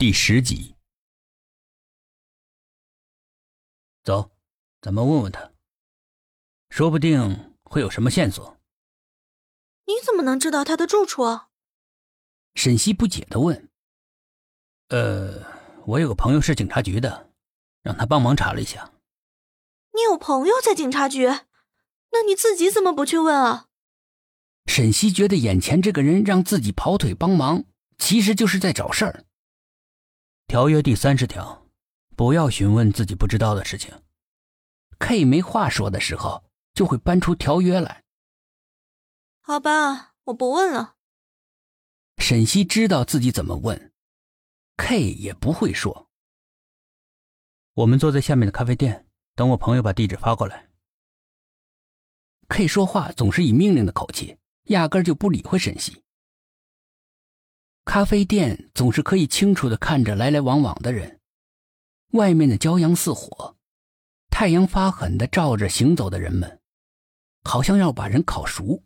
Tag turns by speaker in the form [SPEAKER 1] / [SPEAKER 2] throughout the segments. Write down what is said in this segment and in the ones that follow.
[SPEAKER 1] 第十集，走，咱们问问他，说不定会有什么线索。
[SPEAKER 2] 你怎么能知道他的住处？
[SPEAKER 1] 沈西不解的问。呃，我有个朋友是警察局的，让他帮忙查了一下。
[SPEAKER 2] 你有朋友在警察局？那你自己怎么不去问啊？
[SPEAKER 1] 沈西觉得眼前这个人让自己跑腿帮忙，其实就是在找事儿。条约第三十条，不要询问自己不知道的事情。K 没话说的时候，就会搬出条约来。
[SPEAKER 2] 好吧，我不问了。
[SPEAKER 1] 沈西知道自己怎么问，K 也不会说。我们坐在下面的咖啡店，等我朋友把地址发过来。K 说话总是以命令的口气，压根就不理会沈西。咖啡店总是可以清楚的看着来来往往的人，外面的骄阳似火，太阳发狠的照着行走的人们，好像要把人烤熟。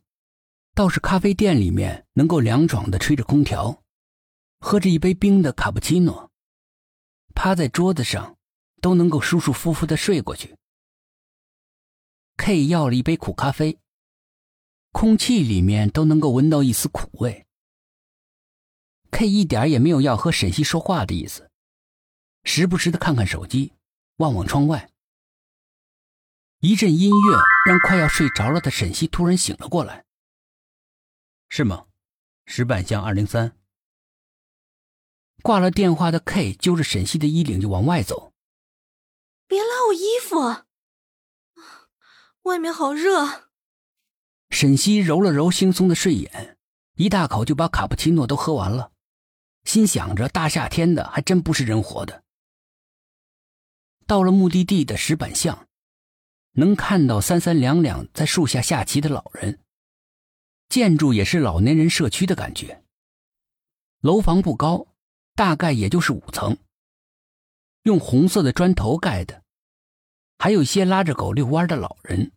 [SPEAKER 1] 倒是咖啡店里面能够凉爽的吹着空调，喝着一杯冰的卡布奇诺，趴在桌子上都能够舒舒服服的睡过去。K 要了一杯苦咖啡，空气里面都能够闻到一丝苦味。K 一点也没有要和沈西说话的意思，时不时的看看手机，望望窗外。一阵音乐让快要睡着了的沈西突然醒了过来。是吗？石板巷二零三。挂了电话的 K 揪着沈西的衣领就往外走。
[SPEAKER 2] 别拉我衣服，外面好热。
[SPEAKER 1] 沈西揉了揉惺忪的睡眼，一大口就把卡布奇诺都喝完了。心想着，大夏天的还真不是人活的。到了目的地的石板巷，能看到三三两两在树下下棋的老人。建筑也是老年人社区的感觉。楼房不高，大概也就是五层，用红色的砖头盖的，还有一些拉着狗遛弯的老人。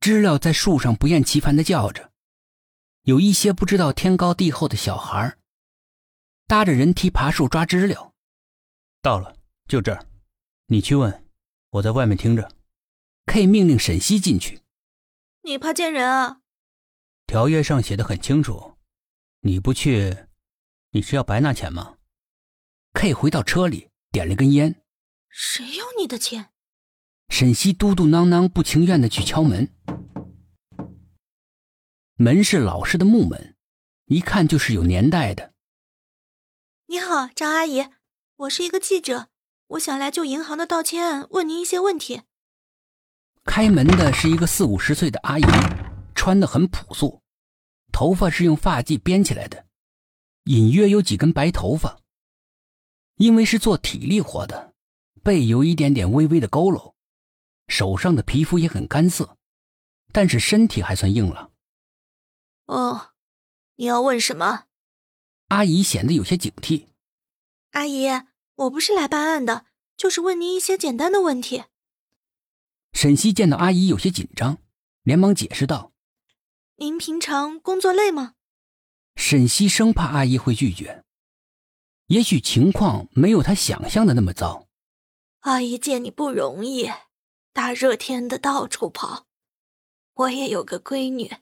[SPEAKER 1] 知了在树上不厌其烦的叫着。有一些不知道天高地厚的小孩，搭着人梯爬树抓知了。到了，就这儿，你去问，我在外面听着。K 命令沈西进去。
[SPEAKER 2] 你怕见人啊？
[SPEAKER 1] 条约上写的很清楚，你不去，你是要白拿钱吗？K 回到车里，点了根烟。
[SPEAKER 2] 谁要你的钱？
[SPEAKER 1] 沈西嘟嘟囔囔，不情愿的去敲门。门是老式的木门，一看就是有年代的。
[SPEAKER 2] 你好，张阿姨，我是一个记者，我想来就银行的盗窃案问您一些问题。
[SPEAKER 1] 开门的是一个四五十岁的阿姨，穿的很朴素，头发是用发髻编起来的，隐约有几根白头发。因为是做体力活的，背有一点点微微的佝偻，手上的皮肤也很干涩，但是身体还算硬朗。
[SPEAKER 2] 哦，你要问什么？
[SPEAKER 1] 阿姨显得有些警惕。
[SPEAKER 2] 阿姨，我不是来办案的，就是问您一些简单的问题。
[SPEAKER 1] 沈西见到阿姨有些紧张，连忙解释道：“
[SPEAKER 2] 您平常工作累吗？”
[SPEAKER 1] 沈西生怕阿姨会拒绝，也许情况没有她想象的那么糟。
[SPEAKER 2] 阿姨见你不容易，大热天的到处跑，我也有个闺女。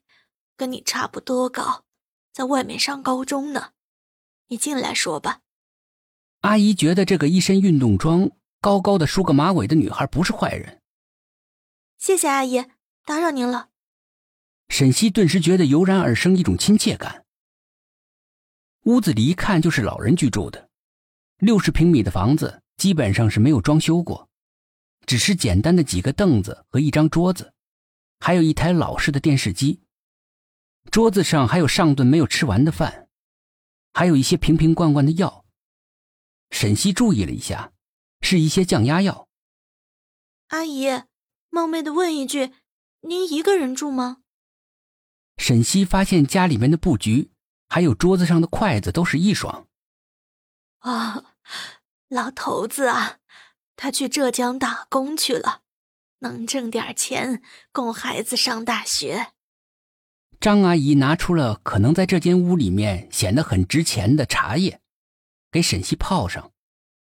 [SPEAKER 2] 跟你差不多高，在外面上高中呢。你进来说吧。
[SPEAKER 1] 阿姨觉得这个一身运动装、高高的梳个马尾的女孩不是坏人。
[SPEAKER 2] 谢谢阿姨，打扰您了。
[SPEAKER 1] 沈西顿时觉得油然而生一种亲切感。屋子里一看就是老人居住的，六十平米的房子基本上是没有装修过，只是简单的几个凳子和一张桌子，还有一台老式的电视机。桌子上还有上顿没有吃完的饭，还有一些瓶瓶罐罐的药。沈西注意了一下，是一些降压药。
[SPEAKER 2] 阿姨，冒昧的问一句，您一个人住吗？
[SPEAKER 1] 沈西发现家里面的布局，还有桌子上的筷子都是一双。
[SPEAKER 2] 啊，老头子啊，他去浙江打工去了，能挣点钱供孩子上大学。
[SPEAKER 1] 张阿姨拿出了可能在这间屋里面显得很值钱的茶叶，给沈西泡上。